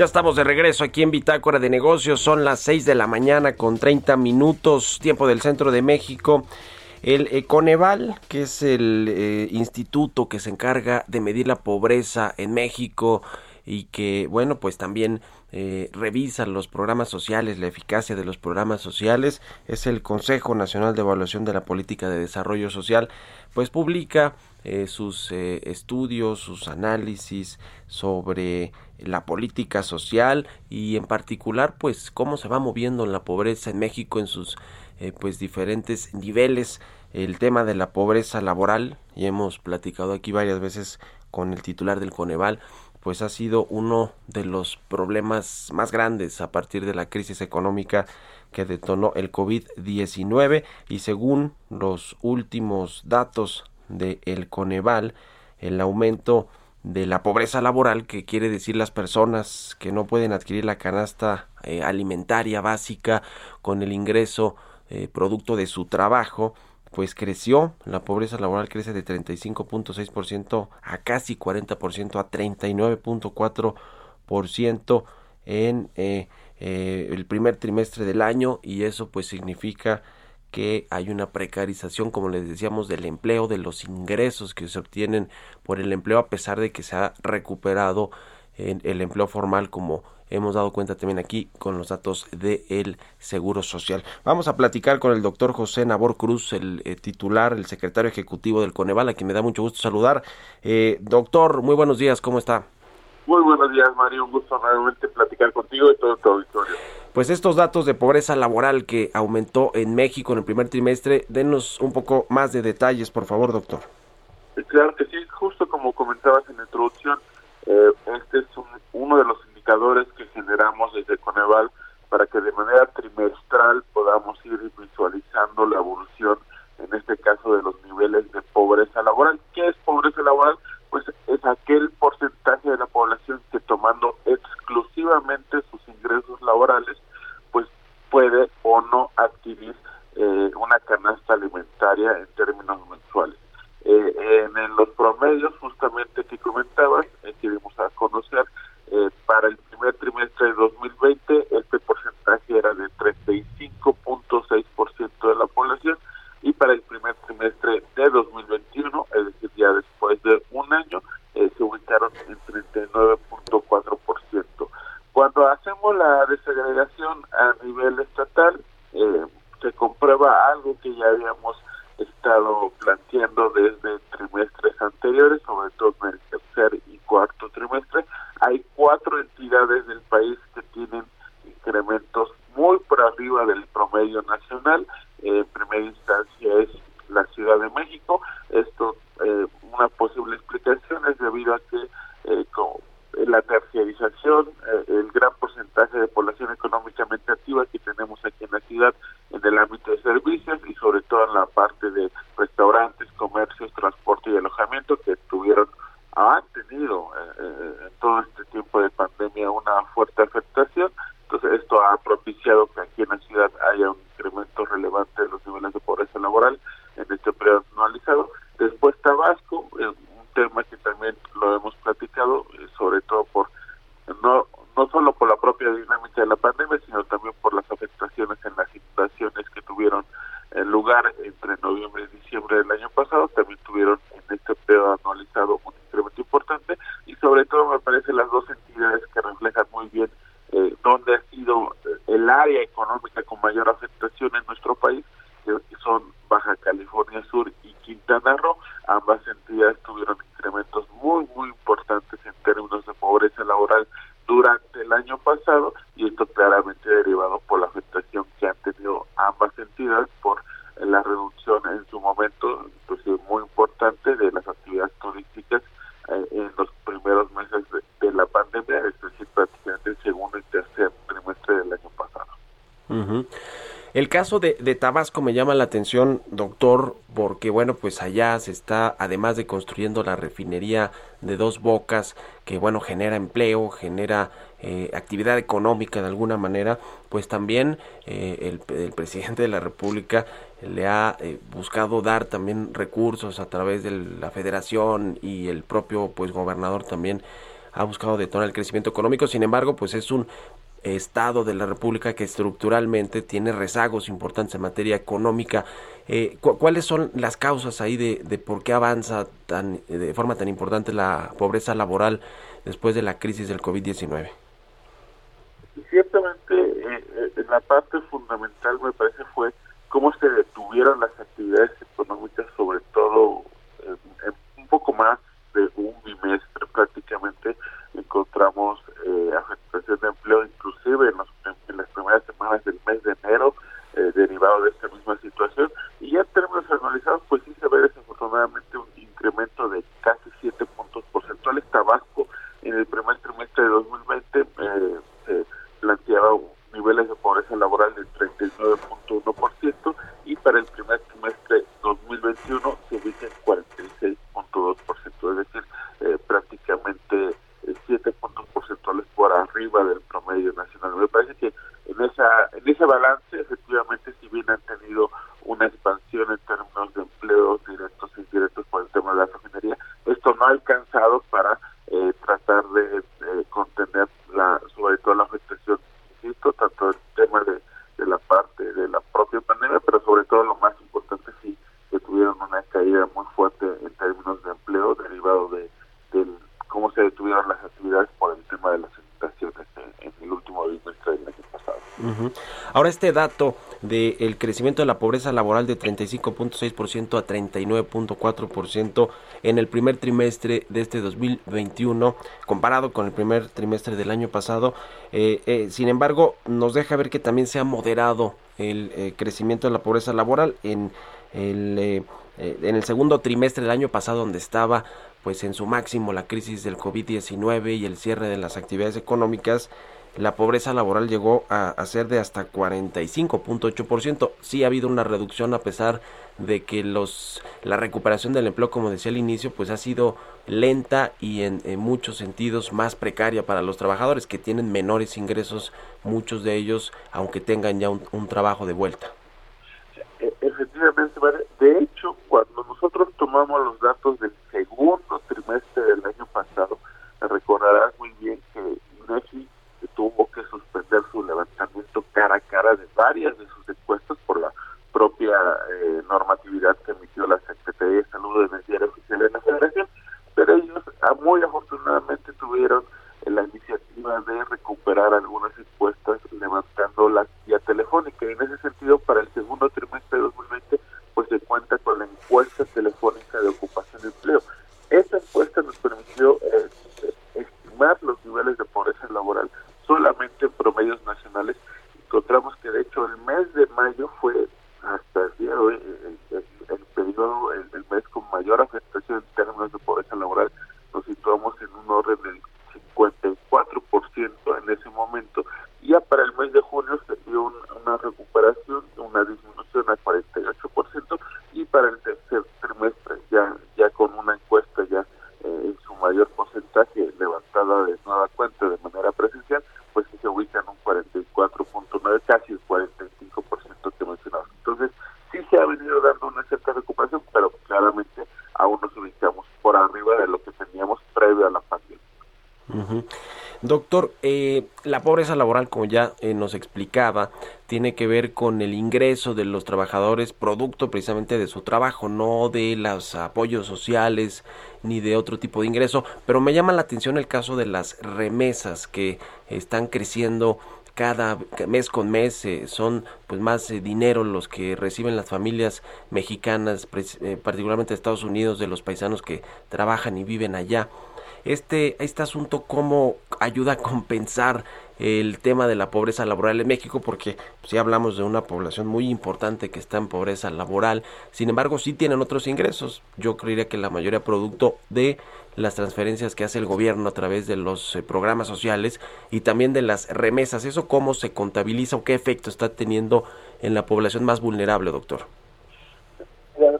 Ya estamos de regreso aquí en Bitácora de Negocios. Son las 6 de la mañana con 30 minutos, tiempo del centro de México. El Coneval, que es el eh, instituto que se encarga de medir la pobreza en México y que, bueno, pues también eh, revisa los programas sociales, la eficacia de los programas sociales, es el Consejo Nacional de Evaluación de la Política de Desarrollo Social, pues publica eh, sus estudios, sus análisis sobre la política social y en particular pues cómo se va moviendo la pobreza en México en sus eh, pues diferentes niveles. El tema de la pobreza laboral y hemos platicado aquí varias veces con el titular del Coneval pues ha sido uno de los problemas más grandes a partir de la crisis económica que detonó el COVID-19 y según los últimos datos de el Coneval el aumento de la pobreza laboral, que quiere decir las personas que no pueden adquirir la canasta eh, alimentaria básica con el ingreso eh, producto de su trabajo, pues creció, la pobreza laboral crece de 35.6% a casi 40%, a 39.4% en eh, el primer trimestre del año y eso pues significa que hay una precarización, como les decíamos, del empleo, de los ingresos que se obtienen por el empleo, a pesar de que se ha recuperado en el empleo formal, como hemos dado cuenta también aquí con los datos del Seguro Social. Vamos a platicar con el doctor José Nabor Cruz, el eh, titular, el secretario ejecutivo del Coneval, a quien me da mucho gusto saludar. Eh, doctor, muy buenos días, ¿cómo está? Muy buenos días, Mario. Un gusto nuevamente platicar contigo y todo tu auditorio. Pues estos datos de pobreza laboral que aumentó en México en el primer trimestre, denos un poco más de detalles, por favor, doctor. Claro que sí, justo como comentabas en la introducción, eh, este es uno de los indicadores que generamos desde Coneval para que de manera trimestral podamos ir visualizando la evolución, en este caso, de los niveles de pobreza laboral. ¿Qué es pobreza laboral? Pues es aquel porcentaje de la población que tomando exclusivamente sus ingresos laborales, pues puede o no adquirir eh, una canasta alimentaria en términos mensuales. Eh, en, los promedios justamente que comentabas, eh, que dimos a conocer, eh, para el primer trimestre de 2020 este porcentaje era de 35.6% de la población y para el primer trimestre de 2021, es decir, ya después de un año, se ubicaron en 39.4%. Cuando hacemos la desagregación a nivel estatal, eh, se comprueba algo que ya habíamos estado planteando desde trimestres anteriores, sobre todo en el tercer y cuarto trimestre. Hay cuatro entidades del país que tienen incrementos muy por arriba del promedio nacional. en primera instancia es la Ciudad de México. Esto, eh, una posible explicación es debido a que eh, como la terciarización, eh, el gran porcentaje de población económicamente activa que tenemos aquí en la ciudad en el ámbito de servicios y sobre todo en la parte de restaurantes, comercios, transporte y alojamiento que tuvieron, han tenido eh, en todo este tiempo de pandemia una fuerte afectación. Entonces esto ha propiciado que aquí en la ciudad haya un incremento relevante de los niveles de pobreza laboral en este periodo anualizado. Después Tabasco, un tema que también lo hemos platicado, eh, sobre todo por no no solo por la propia dinámica de la pandemia, sino también por las afectaciones en las inundaciones que tuvieron lugar entre noviembre y diciembre del año pasado, también tuvieron en este periodo anualizado un incremento importante y sobre todo me parece las dos entidades que reflejan muy bien eh, dónde ha sido el área económica con mayor afectación en nuestro país, que son Baja California Sur y Quintana Roo. Ambas entidades tuvieron incrementos muy, muy importantes en términos de pobreza laboral durante el año pasado y esto claramente derivado por la afectación que han tenido ambas entidades por la reducción en su momento, inclusive muy importante, de las actividades turísticas eh, en los primeros meses de, la pandemia, es decir, prácticamente el segundo y tercer trimestre del año pasado. El caso de, Tabasco me llama la atención, doctor, porque bueno, pues allá se está, además de construyendo la refinería de dos bocas, que bueno, genera empleo, genera eh, actividad económica de alguna manera, pues también eh, el, presidente de la República le ha eh, buscado dar también recursos a través de la federación y el propio pues gobernador también ha buscado detonar el crecimiento económico, sin embargo, pues es un Estado de la República que estructuralmente tiene rezagos importantes en materia económica. Eh, ¿Cuáles son las causas ahí de, por qué avanza tan, de forma tan importante la pobreza laboral después de la crisis del COVID-19? Ciertamente, eh, eh, la parte fundamental me parece fue cómo se detuvieron las actividades económicas, sobre todo un poco más de un bimestre prácticamente encontramos eh, afectación de empleo inclusive en, las primeras semanas del mes de enero eh, derivado de esta misma situación. Y ya en términos anualizados pues sí se ve desafortunadamente un incremento de casi 7 puntos porcentuales Tabasco en el primer trimestre de 2020 eh, se planteaba niveles de pobreza laboral del 39.1% y para el primer trimestre 2021 se ubica en 46.2%, es decir, eh, prácticamente 7 puntos porcentuales por arriba del promedio nacional. Me parece que en esa en ese balance efectivamente si bien han tenido una expansión en términos de empleos directos e indirectos por el tema de la refinería, esto no ha alcanzado para eh, tratar de contener la sobre todo la afectación, insisto, tanto el tema de, de la parte de la propia pandemia, pero sobre todo lo más importante sí que tuvieron una caída muy fuerte en términos de empleo derivado de del cómo se detuvieron las actividades por el tema de las estaciones en, el último trimestre del Ahora este dato del crecimiento de la pobreza laboral de 35.6% a 39.4% en el primer trimestre de este 2021 comparado con el primer trimestre del año pasado, eh, eh, sin embargo nos deja ver que también se ha moderado el eh, crecimiento de la pobreza laboral en el, en el segundo trimestre del año pasado donde estaba pues en su máximo la crisis del COVID-19 y el cierre de las actividades económicas, la pobreza laboral llegó a, ser de hasta 45.8%. Sí ha habido una reducción a pesar de que los la recuperación del empleo, como decía al inicio, pues ha sido lenta y en, muchos sentidos más precaria para los trabajadores que tienen menores ingresos, muchos de ellos, aunque tengan ya un, trabajo de vuelta. E, efectivamente, de hecho, cuando nosotros tomamos los datos del segundo trimestre del año pasado, recordarás muy bien que INEGI tuvo que suspender su levantamiento de varias de sus encuestas por la propia eh, normatividad que emitió la Secretaría de Salud en el oficial de la Federación, pero ellos ah, muy afortunadamente tuvieron la iniciativa de recuperar algunas encuestas levantando la guía telefónica. Y en ese sentido, para el segundo trimestre de 2020, pues se cuenta con la encuesta telefónica de ocupación de empleo. Esta encuesta nos permitió eh, estimar los niveles de pobreza laboral solamente en promedios nacionales. Encontramos que de hecho el mes de mayo fue hasta el día de hoy el, periodo, el, mes con mayor afectación en términos de pobreza laboral. Nos situamos en un orden del 54% en ese momento. Ya para el mes de junio se dio una recuperación, una disminución a 48% y para el tercer trimestre ya ya con una encuesta ya eh, en su mayor porcentaje levantada de nueva cuenta de manera presencial, pues se ubica en un 44.9, casi el 45% que mencionamos. Entonces, sí se ha venido dando una cierta recuperación, pero claramente aún nos ubicamos por arriba de lo que teníamos previo a la pandemia. Doctor, eh, pobreza laboral, como ya eh, nos explicaba, tiene que ver con el ingreso de los trabajadores producto precisamente de su trabajo, no de los apoyos sociales ni de otro tipo de ingreso. Pero me llama la atención el caso de las remesas que están creciendo cada mes con mes eh, son pues más eh, dinero los que reciben las familias mexicanas, particularmente de Estados Unidos, de los paisanos que trabajan y viven allá. Este, este asunto cómo ayuda a compensar el tema de la pobreza laboral en México, porque si hablamos de una población muy importante que está en pobreza laboral, sin embargo sí tienen otros ingresos. Yo creería que la mayoría producto de las transferencias que hace el gobierno a través de los eh, programas sociales y también de las remesas. ¿Eso cómo se contabiliza o qué efecto está teniendo en la población más vulnerable, doctor? Claro.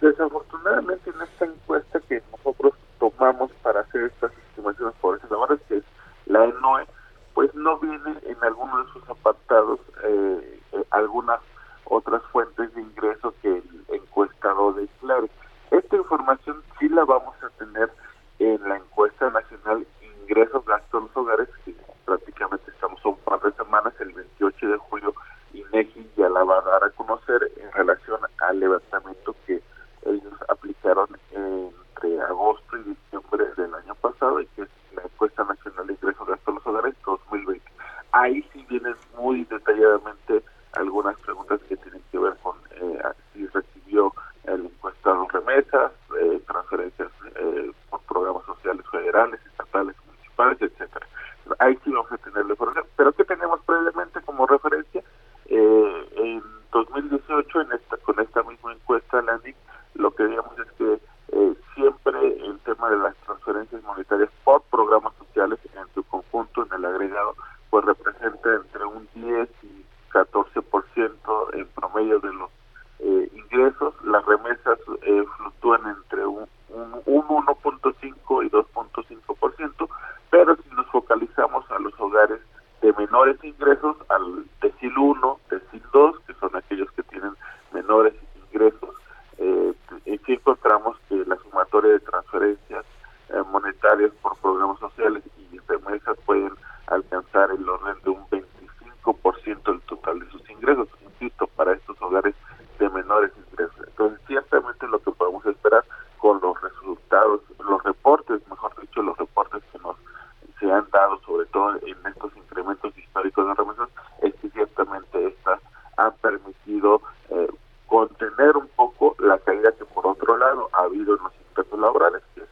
Desafortunadamente en esta encuesta que nosotros tomamos para hacer estas estimaciones por esa labores, que es la ENOE, pues no viene en alguno de sus apartados eh, eh, algunas otras fuentes de ingresos que el encuestador declare. Esta información sí la vamos a tener en la encuesta nacional ingresos gastos de los hogares, que prácticamente estamos a un par de semanas, el 28 de julio, INEGI ya la va a dar a conocer en relación al levantamiento que ellos aplicaron entre agosto y diciembre del año pasado y que es la encuesta nacional de ingresos gastos de los hogares 2020. Ahí sí vienen muy detalladamente algunas preguntas que tienen que ver con eh, si recibió el encuestado remesas, eh, transferencias eh, por programas sociales federales, estatales, municipales, etcétera. Ahí sí vamos a tener la información. Pero ¿qué tenemos previamente como referencia? Eh, en 2018, en esta, con esta misma encuesta, la NIC, lo que digamos es que eh, siempre el tema de las transferencias monetarias por programas sociales en su conjunto, en el agregado, pues representa entre un 10 y 14% en promedio de los eh, ingresos, las remesas eh, fluctúan entre un, un, un 1.5 y 2.5%, pero si nos focalizamos a los hogares de menores ingresos, al decil 1, decil 2, que son aquellos que tienen menores ingresos, eh, sí encontramos que la sumatoria de transferencias eh, monetarias por programas sociales y remesas pueden alcanzar el orden de un 25% del total de sus ingresos, insisto, para estos hogares de menores ingresos. Entonces, ciertamente lo que podemos esperar con los resultados, los reportes, mejor dicho, los reportes que nos se han dado, sobre todo en estos incrementos históricos de remesas, es que ciertamente estas han permitido eh, contener un poco la caída que por otro lado ha habido en los ingresos laborales, que es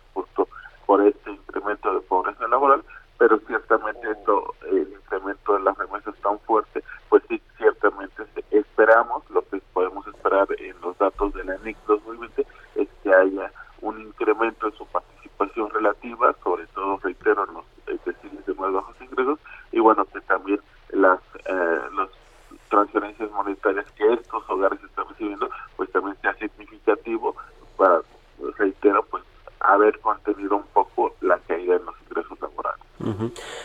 por este incremento de pobreza laboral, pero ciertamente esto, el incremento de las remesas tan fuerte, pues sí, ciertamente esperamos, lo que podemos esperar en los datos de la ENIC 2020 es que haya un incremento en su participación relativa, sobre todo, reitero, en los deciles de más bajos ingresos, y bueno, que también las, eh, las transferencias monetarias que estos hogares están recibiendo, pues también sea significativo para, reitero, pues haber contenido un poco la caída en los ingresos laborales.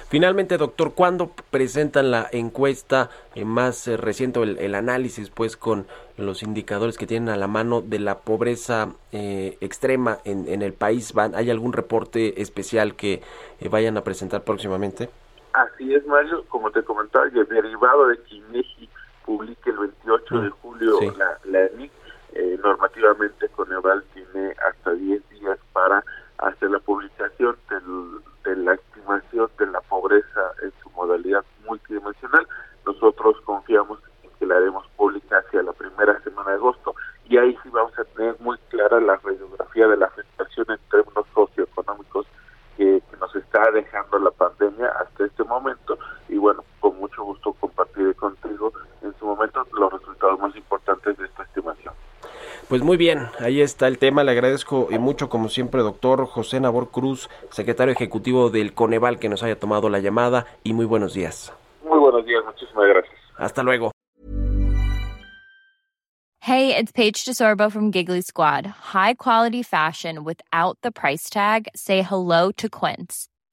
Finalmente, doctor, ¿cuándo presentan la encuesta eh, más eh, reciente, el, el, análisis, pues, con los indicadores que tienen a la mano de la pobreza eh, extrema en, en, el país? ¿Van, ¿Hay algún reporte especial que eh, vayan a presentar próximamente? Así es, Mario. Como te comentaba, el derivado de que INEGI publique el 28 de julio sí. la, la ENIC, eh, normativamente Coneval tiene hasta 10 días para hacer la publicación del, de la estimación de la pobreza en su modalidad multidimensional. Nosotros confiamos en que la haremos pública hacia la primera semana de agosto y ahí sí vamos a tener muy clara la radiografía de la afectación en términos socioeconómicos que, que nos está dejando la pandemia hasta este momento y bueno, con mucho gusto compartiré contigo en su momento los resultados más importantes de esta estimación. Pues muy bien, ahí está el tema. Le agradezco mucho, como siempre, doctor José Nabor Cruz, secretario ejecutivo del Coneval, que nos haya tomado la llamada y muy buenos días. Muy buenos días, muchísimas gracias. Hasta luego. Hey, it's Paige DeSorbo from Giggly Squad. High quality fashion without the price tag. Say hello to Quince.